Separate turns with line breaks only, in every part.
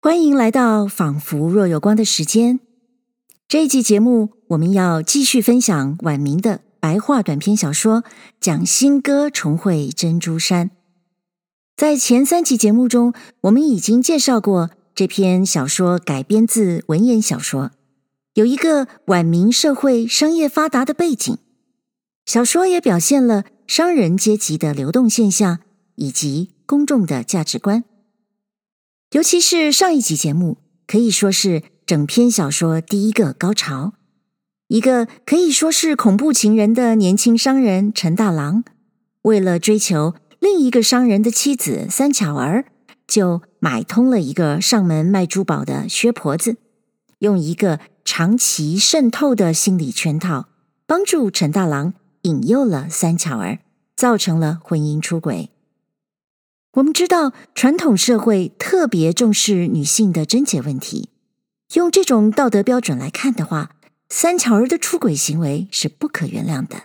欢迎来到仿佛若有光的时间。这一集节目，我们要继续分享晚明的白话短篇小说《蒋新歌重会珍珠山》。在前三集节目中，我们已经介绍过这篇小说改编自文言小说，有一个晚明社会商业发达的背景。小说也表现了商人阶级的流动现象以及公众的价值观。尤其是上一集节目，可以说是整篇小说第一个高潮。一个可以说是恐怖情人的年轻商人陈大郎，为了追求另一个商人的妻子三巧儿，就买通了一个上门卖珠宝的薛婆子，用一个长期渗透的心理圈套，帮助陈大郎引诱了三巧儿，造成了婚姻出轨。我们知道，传统社会特别重视女性的贞洁问题。用这种道德标准来看的话，三巧儿的出轨行为是不可原谅的。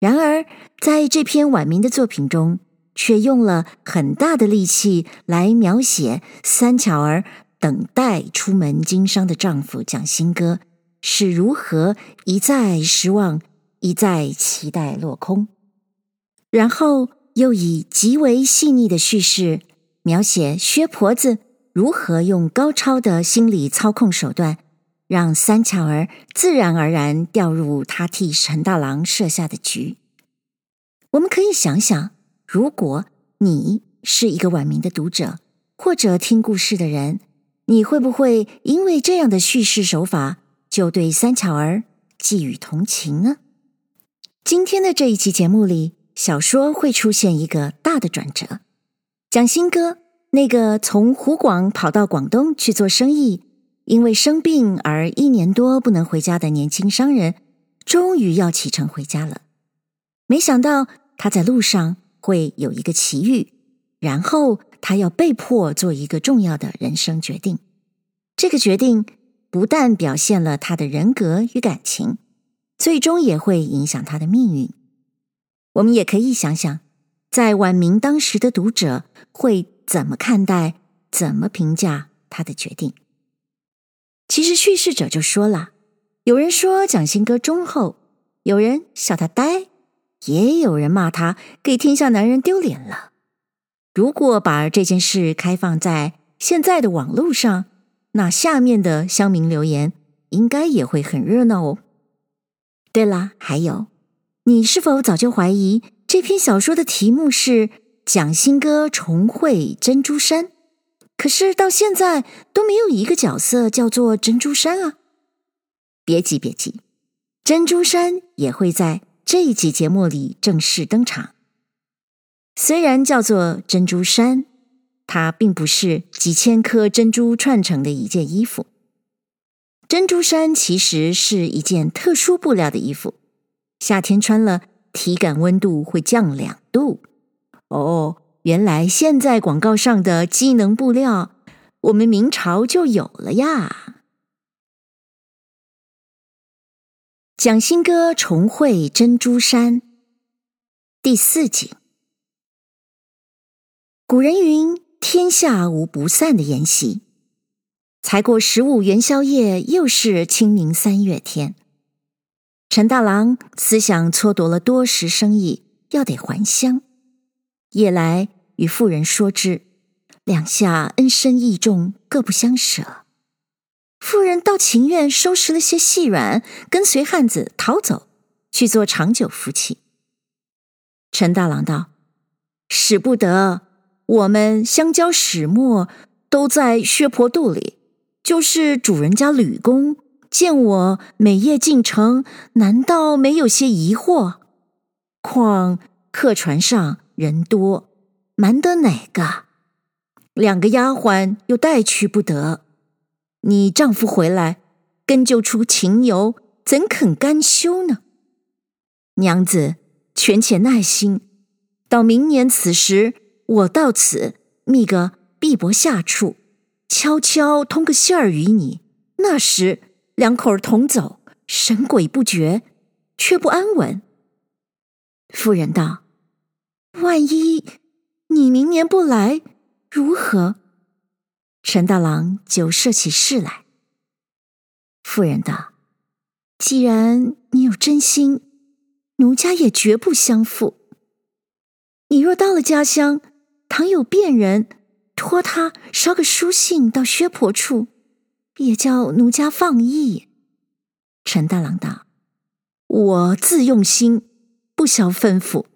然而，在这篇晚明的作品中，却用了很大的力气来描写三巧儿等待出门经商的丈夫蒋新歌是如何一再失望，一再期待落空，然后。又以极为细腻的叙事描写薛婆子如何用高超的心理操控手段，让三巧儿自然而然掉入他替陈大郎设下的局。我们可以想想，如果你是一个晚明的读者，或者听故事的人，你会不会因为这样的叙事手法，就对三巧儿寄予同情呢？今天的这一期节目里。小说会出现一个大的转折，蒋新歌那个从湖广跑到广东去做生意，因为生病而一年多不能回家的年轻商人，终于要启程回家了。没想到他在路上会有一个奇遇，然后他要被迫做一个重要的人生决定。这个决定不但表现了他的人格与感情，最终也会影响他的命运。我们也可以想想，在晚明当时的读者会怎么看待、怎么评价他的决定。其实叙事者就说了，有人说蒋新歌忠厚，有人笑他呆，也有人骂他给天下男人丢脸了。如果把这件事开放在现在的网络上，那下面的乡民留言应该也会很热闹哦。对了，还有。你是否早就怀疑这篇小说的题目是《蒋新歌重会珍珠山》？可是到现在都没有一个角色叫做珍珠山啊！别急，别急，珍珠山也会在这一集节目里正式登场。虽然叫做珍珠山，它并不是几千颗珍珠串成的一件衣服。珍珠衫其实是一件特殊布料的衣服。夏天穿了，体感温度会降两度。哦，原来现在广告上的机能布料，我们明朝就有了呀。蒋新歌重会珍珠山第四集。古人云：“天下无不散的筵席。”才过十五元宵夜，又是清明三月天。陈大郎思想蹉跎了多时生意，要得还乡。夜来与妇人说之，两下恩深义重，各不相舍。妇人倒情愿收拾了些细软，跟随汉子逃走，去做长久夫妻。陈大郎道：“使不得，我们相交始末都在薛婆肚里，就是主人家吕公。”见我每夜进城，难道没有些疑惑？况客船上人多，瞒得哪个？两个丫鬟又带去不得。你丈夫回来，根究出情由，怎肯甘休呢？娘子，权且耐心，到明年此时，我到此觅个碧波下处，悄悄通个信儿与你。那时。两口儿同走，神鬼不觉，却不安稳。妇人道：“万一你明年不来，如何？”陈大郎就设起誓来。妇人道：“既然你有真心，奴家也绝不相负。你若到了家乡，倘有便人托他捎个书信到薛婆处，也叫奴家放逸。”陈大郎道：“我自用心，不消吩咐。”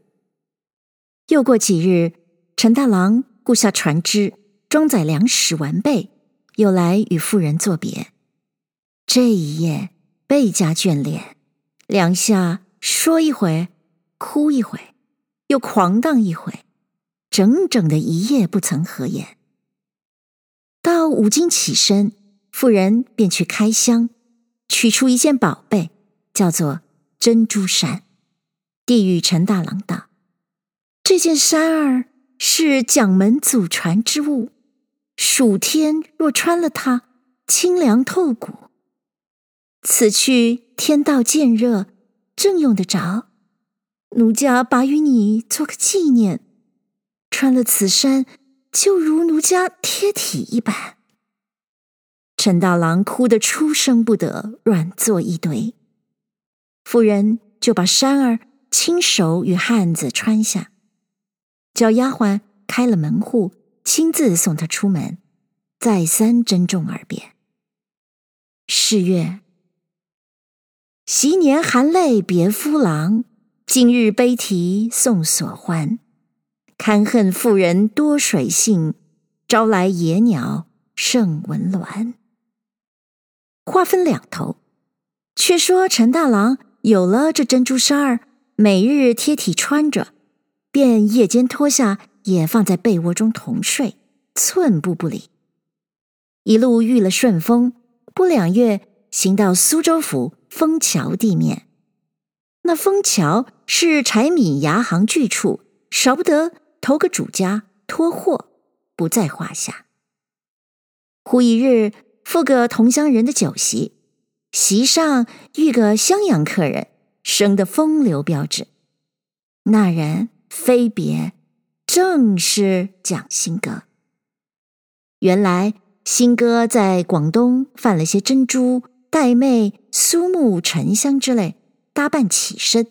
又过几日，陈大郎雇下船只，装载粮食完备，又来与妇人作别。这一夜倍加眷恋，两下说一回，哭一回，又狂荡一回，整整的一夜不曾合眼。到五更起身，妇人便去开箱，取出一件宝贝，叫做珍珠衫，递与陈大郎道。这件衫儿是蒋门祖传之物，暑天若穿了它，清凉透骨。此去天道渐热，正用得着。奴家把与你做个纪念，穿了此衫，就如奴家贴体一般。陈大郎哭得出声不得，软作一堆。妇人就把衫儿亲手与汉子穿下。叫丫鬟开了门户，亲自送他出门，再三珍重而别。是月，昔年含泪别夫郎，今日悲啼送所欢。堪恨妇人多水性，招来野鸟胜闻鸾。话分两头，却说陈大郎有了这珍珠衫儿，每日贴体穿着。便夜间脱下，也放在被窝中同睡，寸步不离。一路遇了顺风，不两月，行到苏州府枫桥地面。那枫桥是柴米牙行聚处，少不得投个主家托货，不在话下。忽一日，赴个同乡人的酒席，席上遇个襄阳客人，生得风流标致。那人。非别，正是蒋新歌。原来新歌在广东贩了些珍珠、玳瑁、苏木、沉香之类，搭伴起身。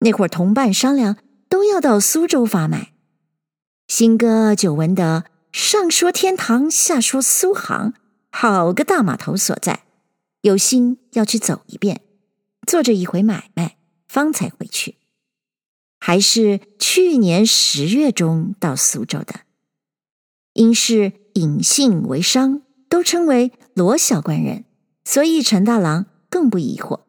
那会儿同伴商量，都要到苏州发卖。新歌久闻得上说天堂，下说苏杭，好个大码头所在，有心要去走一遍，做这一回买卖，方才回去。还是去年十月中到苏州的，因是隐姓为商，都称为罗小官人，所以陈大郎更不疑惑。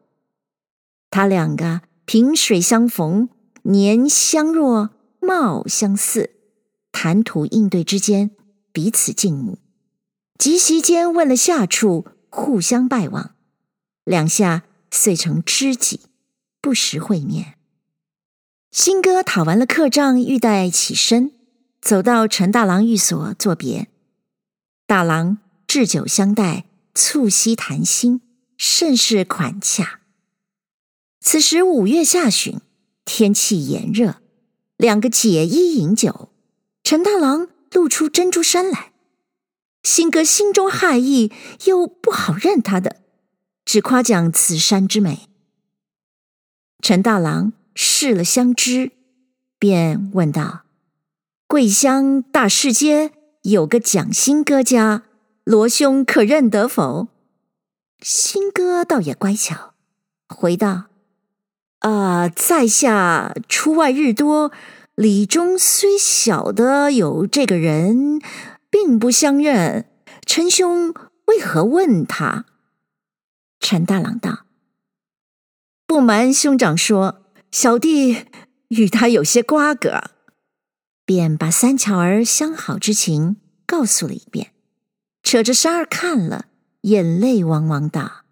他两个萍水相逢，年相若，貌相似，谈吐应对之间彼此敬慕，即席间问了下处，互相拜望，两下遂成知己，不时会面。新歌讨完了客账，欲待起身，走到陈大郎寓所作别。大郎置酒相待，促膝谈心，甚是款洽。此时五月下旬，天气炎热，两个解衣饮酒。陈大郎露出珍珠衫来，新哥心中骇意，又不好认他的，只夸奖此山之美。陈大郎。试了相知，便问道：“桂乡大市街有个蒋新哥家，罗兄可认得否？”新哥倒也乖巧，回道：“啊，在下出外日多，里中虽晓得有这个人，并不相认。陈兄为何问他？”陈大郎道：“不瞒兄长说。”小弟与他有些瓜葛，便把三巧儿相好之情告诉了一遍，扯着衫儿看了，眼泪汪汪道：“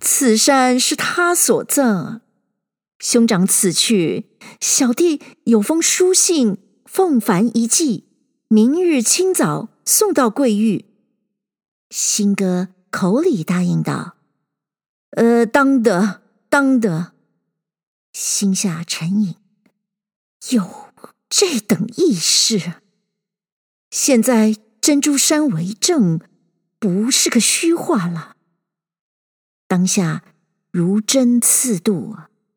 此衫是他所赠，兄长此去，小弟有封书信奉凡一寄，明日清早送到贵玉。”新哥口里答应道：“呃，当得，当得。”心下沉吟，有这等义士，现在珍珠山为证，不是个虚话了。当下如针刺肚，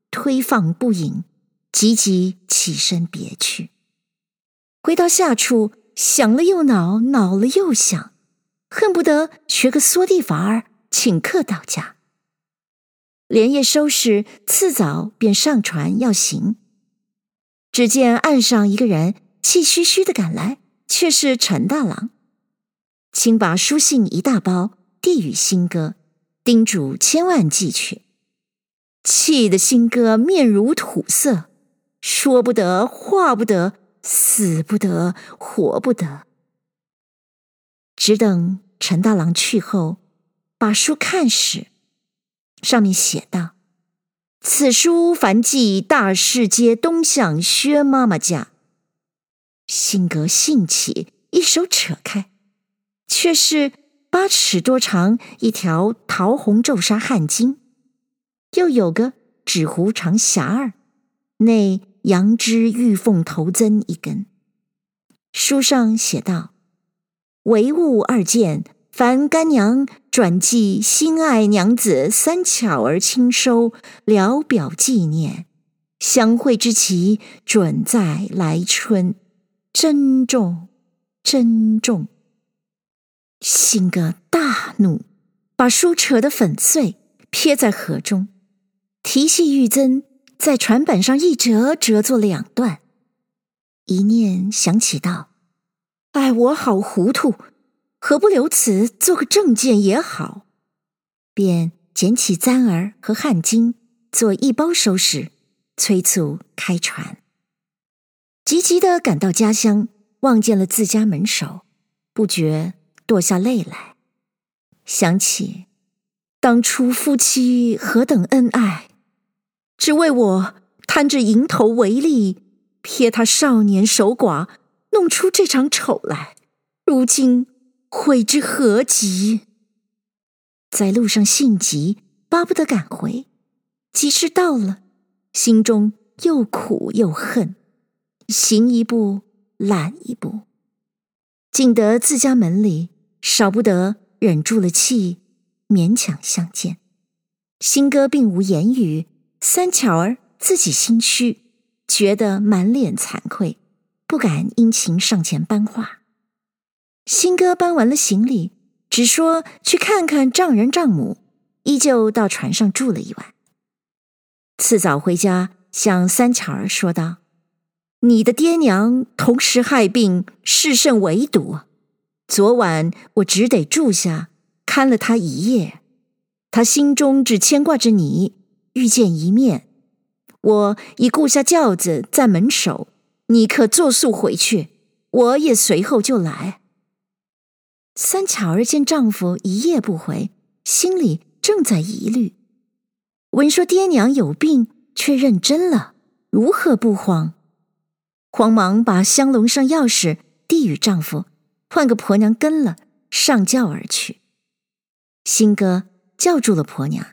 推放不已，急急起身别去。回到下处，想了又恼，恼了又想，恨不得学个缩地法儿，请客到家。连夜收拾，次早便上船要行。只见岸上一个人气吁吁的赶来，却是陈大郎，请把书信一大包递与新哥，叮嘱千万寄去。气得新哥面如土色，说不得话不得。死不得，活不得，只等陈大郎去后，把书看时，上面写道：“此书凡寄大士街东向薛妈妈家。”性格兴起，一手扯开，却是八尺多长一条桃红皱纱汗巾，又有个纸糊长匣儿，内。羊脂玉凤头簪一根，书上写道：“唯物二件，凡干娘转寄心爱娘子三巧儿亲收，聊表纪念。相会之期准在来春，珍重，珍重。”新哥大怒，把书扯得粉碎，撇在河中，提系玉簪。在船板上一折，折作两段。一念想起道：“哎，我好糊涂，何不留此做个证件也好？”便捡起簪儿和汗巾，做一包收拾，催促开船。急急的赶到家乡，望见了自家门首，不觉堕下泪来，想起当初夫妻何等恩爱。只为我贪着蝇头为利，撇他少年守寡，弄出这场丑来。如今悔之何及？在路上性急，巴不得赶回。及时到了，心中又苦又恨，行一步懒一步。进得自家门里，少不得忍住了气，勉强相见。新哥并无言语。三巧儿自己心虚，觉得满脸惭愧，不敢殷勤上前搬话。新哥搬完了行李，只说去看看丈人丈母，依旧到船上住了一晚。次早回家，向三巧儿说道：“你的爹娘同时害病，事甚危笃。昨晚我只得住下看了他一夜，他心中只牵挂着你。”遇见一面，我已雇下轿子在门首，你可作速回去，我也随后就来。三巧儿见丈夫一夜不回，心里正在疑虑，闻说爹娘有病，却认真了，如何不慌？慌忙把香笼上钥匙递与丈夫，换个婆娘跟了，上轿而去。新哥叫住了婆娘。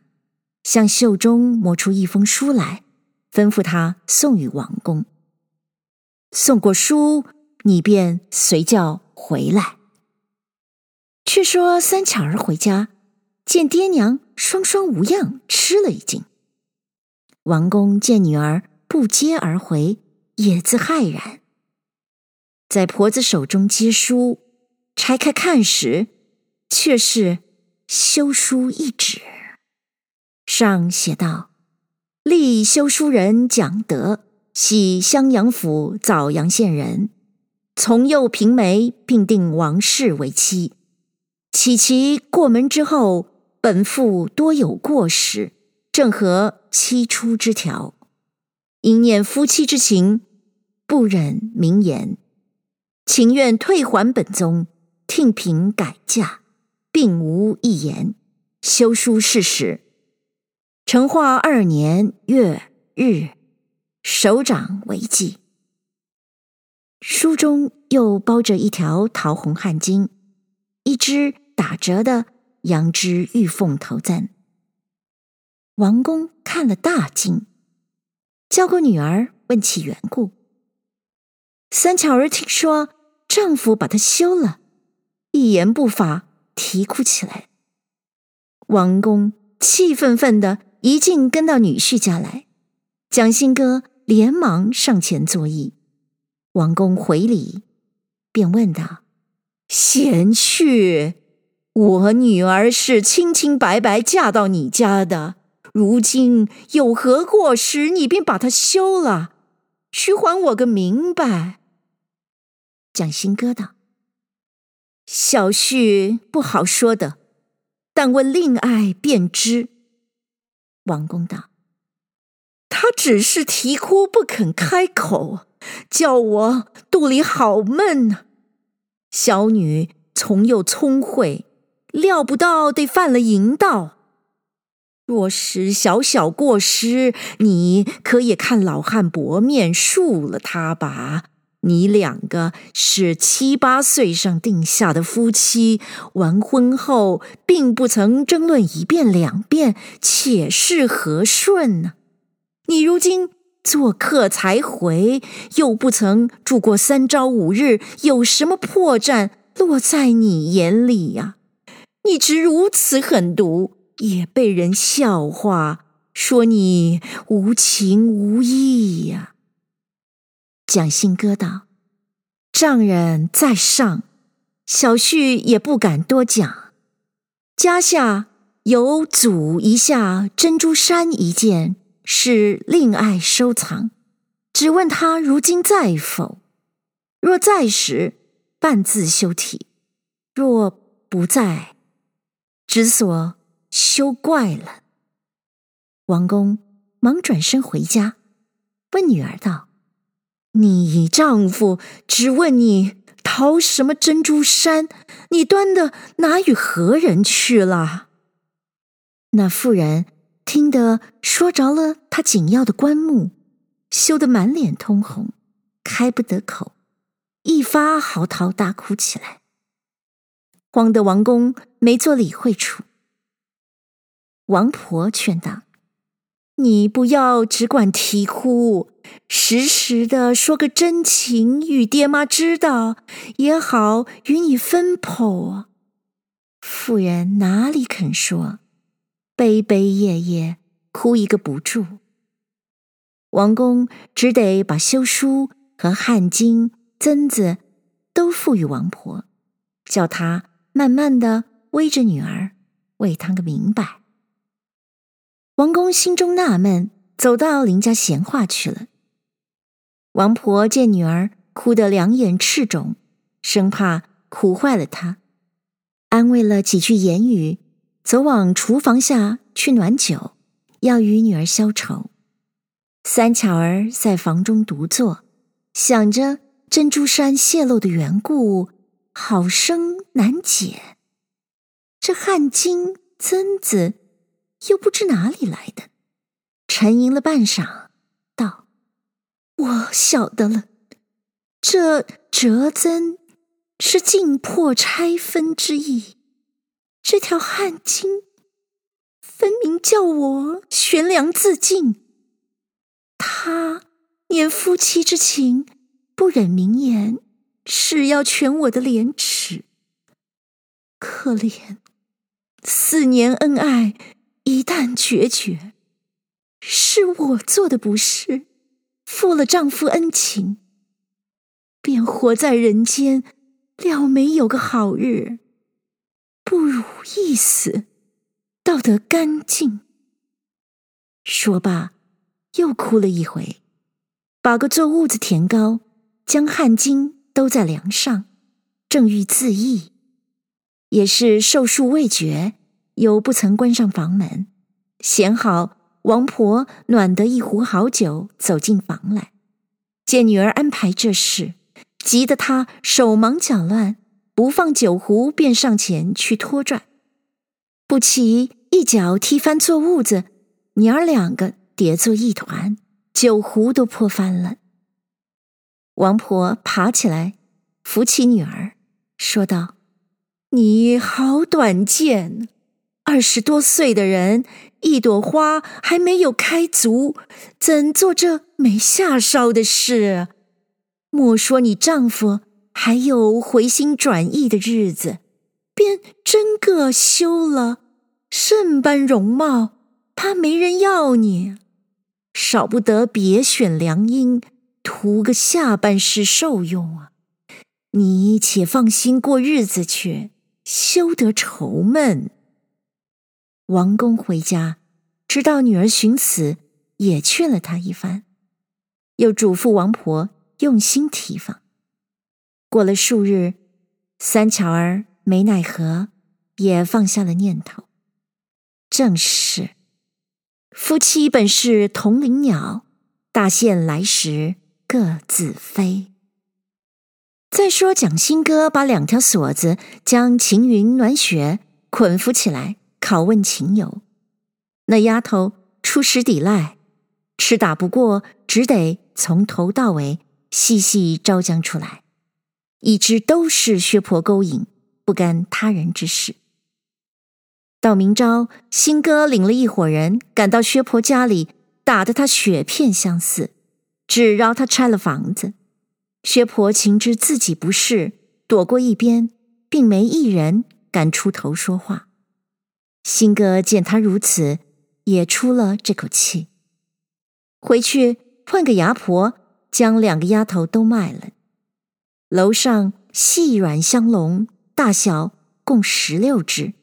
向袖中摸出一封书来，吩咐他送与王公。送过书，你便随叫回来。却说三巧儿回家，见爹娘双双无恙，吃了一惊。王公见女儿不接而回，也自骇然。在婆子手中接书，拆开看时，却是休书一纸。上写道：“立修书人蒋德，系襄阳府枣阳县人，从幼平梅，并定王氏为妻。启其过门之后，本父多有过失，正合妻出之条，因念夫妻之情，不忍明言，情愿退还本宗，听凭改嫁，并无一言。修书事实。”成化二年月日，首长为记。书中又包着一条桃红汗巾，一只打折的羊脂玉凤头簪。王公看了大惊，叫过女儿问其缘故。三巧儿听说丈夫把她休了，一言不发，啼哭起来。王公气愤愤的一进跟到女婿家来，蒋新歌连忙上前作揖。王公回礼，便问道：“贤婿，我女儿是清清白白嫁到你家的，如今有何过失，你便把她休了，须还我个明白。”蒋新歌道：“小婿不好说的。”但问令爱便知。王公道：“他只是啼哭不肯开口，叫我肚里好闷呐。小女从幼聪慧，料不到得犯了淫道。若是小小过失，你可也看老汉薄面恕了他吧。”你两个是七八岁上定下的夫妻，完婚后并不曾争论一遍两遍，且是和顺呢？你如今做客才回，又不曾住过三朝五日，有什么破绽落在你眼里呀？你直如此狠毒，也被人笑话，说你无情无义呀。蒋信歌道：“丈人在上，小婿也不敢多讲。家下有祖遗下珍珠衫一件，是令爱收藏，只问他如今在否？若在时，半自休提；若不在，只所休怪了。”王公忙转身回家，问女儿道。你丈夫只问你淘什么珍珠衫，你端的哪与何人去了？那妇人听得说着了她紧要的棺木，羞得满脸通红，开不得口，一发嚎啕大哭起来，慌得王公没做理会处。王婆劝道。你不要只管啼哭，实时的说个真情与爹妈知道，也好与你分剖。妇人哪里肯说，悲悲夜夜哭一个不住。王公只得把休书和汗巾、簪子都付与王婆，叫她慢慢的煨着女儿，为她个明白。王公心中纳闷，走到邻家闲话去了。王婆见女儿哭得两眼赤肿，生怕哭坏了她，安慰了几句言语，走往厨房下去暖酒，要与女儿消愁。三巧儿在房中独坐，想着珍珠衫泄露的缘故，好生难解。这汗巾簪子。又不知哪里来的，沉吟了半晌，：“我晓得了，这折簪是尽破拆分之意。这条汗巾分明叫我悬梁自尽。他念夫妻之情，不忍明言，是要全我的廉耻。可怜四年恩爱。”一旦决绝，是我做的不是，负了丈夫恩情，便活在人间，料没有个好日，不如一死，倒得干净。说罢，又哭了一回，把个做痦子填高，将汗巾兜在梁上，正欲自缢，也是寿数未绝。又不曾关上房门，闲好，王婆暖得一壶好酒，走进房来，见女儿安排这事，急得她手忙脚乱，不放酒壶，便上前去拖拽，不期一脚踢翻做痦子，娘儿两个跌作一团，酒壶都破翻了。王婆爬起来，扶起女儿，说道：“你好短见。”二十多岁的人，一朵花还没有开足，怎做这没下梢的事？莫说你丈夫还有回心转意的日子，便真个休了，甚般容貌，怕没人要你，少不得别选良姻，图个下半世受用啊！你且放心过日子去，休得愁闷。王公回家，知道女儿寻死，也劝了他一番，又嘱咐王婆用心提防。过了数日，三巧儿没奈何，也放下了念头。正是，夫妻本是同林鸟，大限来时各自飞。再说蒋新哥把两条锁子将晴云、暖雪捆缚起来，拷问情由。那丫头初时抵赖，吃打不过，只得从头到尾细细招将出来。已知都是薛婆勾引，不干他人之事。到明朝，新哥领了一伙人赶到薛婆家里，打得他血片相似，只饶他拆了房子。薛婆情知自己不是，躲过一边，并没一人敢出头说话。新哥见他如此，也出了这口气。回去换个牙婆，将两个丫头都卖了。楼上细软香笼，大小共十六只，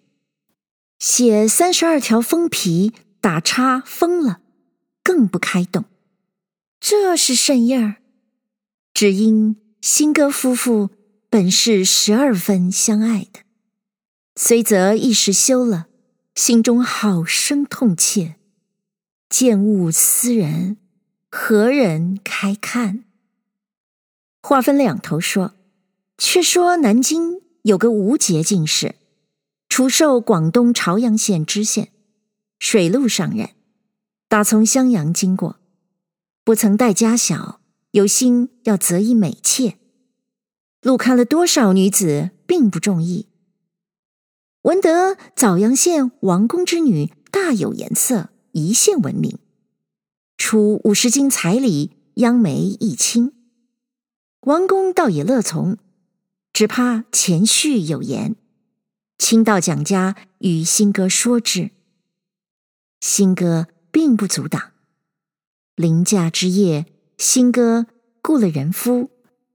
写三十二条封皮，打叉封了，更不开动。这是甚意儿？只因新哥夫妇本是十二分相爱的，虽则一时休了，心中好生痛切，见物思人，何人开看？话分两头说，却说南京有个吴节进士，初授广东潮阳县知县，水路上人，打从襄阳经过，不曾带家小，有心要择一美妾，路看了多少女子，并不中意。闻得枣阳县王公之女大有颜色，一县闻名，出五十金彩礼，央媒议亲。王公倒也乐从，只怕前序有言，亲到蒋家与新哥说之。新哥并不阻挡。临嫁之夜，新哥雇了人夫，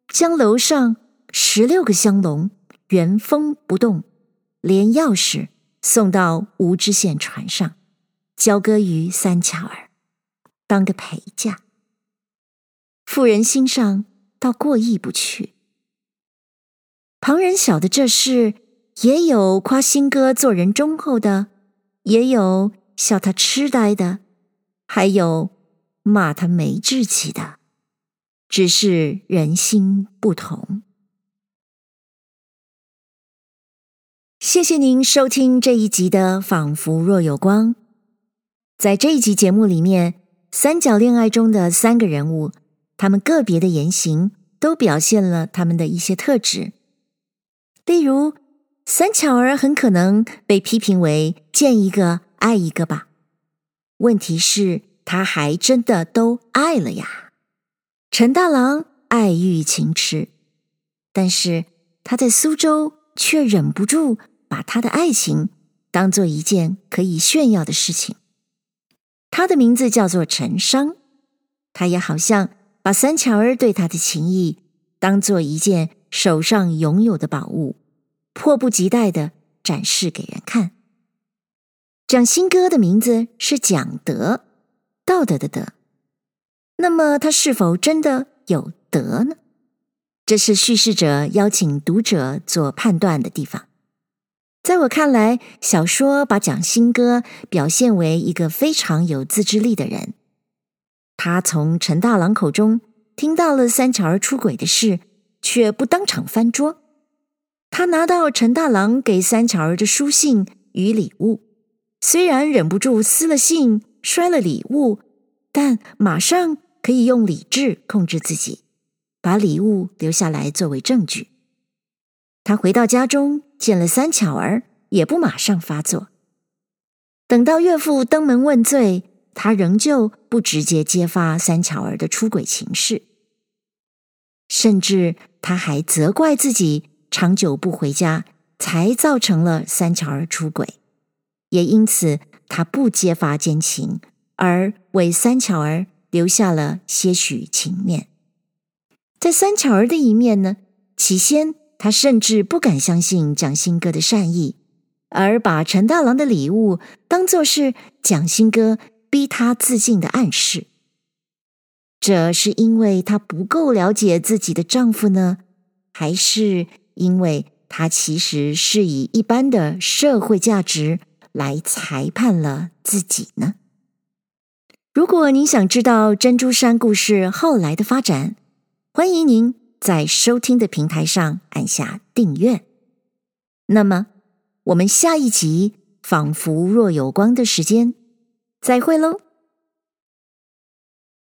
将楼上十六个香笼原封不动，连钥匙送到吴知县船上，交割于三巧儿，当个陪嫁。妇人心上。倒过意不去。旁人晓得这事，也有夸新哥做人忠厚的，也有笑他痴呆的，还有骂他没志气的，只是人心不同。谢谢您收听这一集的《仿佛若有光》。在这一集节目里面，三角恋爱中的三个人物。他们个别的言行都表现了他们的一些特质，例如三巧儿很可能被批评为见一个爱一个吧。问题是，他还真的都爱了呀。陈大郎爱欲情痴，但是他在苏州却忍不住把他的爱情当做一件可以炫耀的事情。他的名字叫做陈商，他也好像。把三巧儿对他的情谊当做一件手上拥有的宝物，迫不及待地展示给人看。蒋新哥的名字是蒋德，道德的德。那么他是否真的有德呢？这是叙事者邀请读者做判断的地方。在我看来，小说把蒋新哥表现为一个非常有自制力的人。他从陈大郎口中听到了三巧儿出轨的事，却不当场翻桌。他拿到陈大郎给三巧儿的书信与礼物，虽然忍不住撕了信、摔了礼物，但马上可以用理智控制自己，把礼物留下来作为证据。他回到家中见了三巧儿，也不马上发作。等到岳父登门问罪。他仍旧不直接揭发三巧儿的出轨情事，甚至他还责怪自己长久不回家，才造成了三巧儿出轨，也因此他不揭发奸情，而为三巧儿留下了些许情面。在三巧儿的一面呢，起先他甚至不敢相信蒋新哥的善意，而把陈大郎的礼物当作是蒋新哥逼他自尽的暗示。这是因为她不够了解自己的丈夫呢，还是因为她其实是以一般的社会价值来裁判了自己呢？如果您想知道珍珠山故事后来的发展，欢迎您在收听的平台上按下订阅。那么，我们下一集仿佛若有光的时间，再会喽。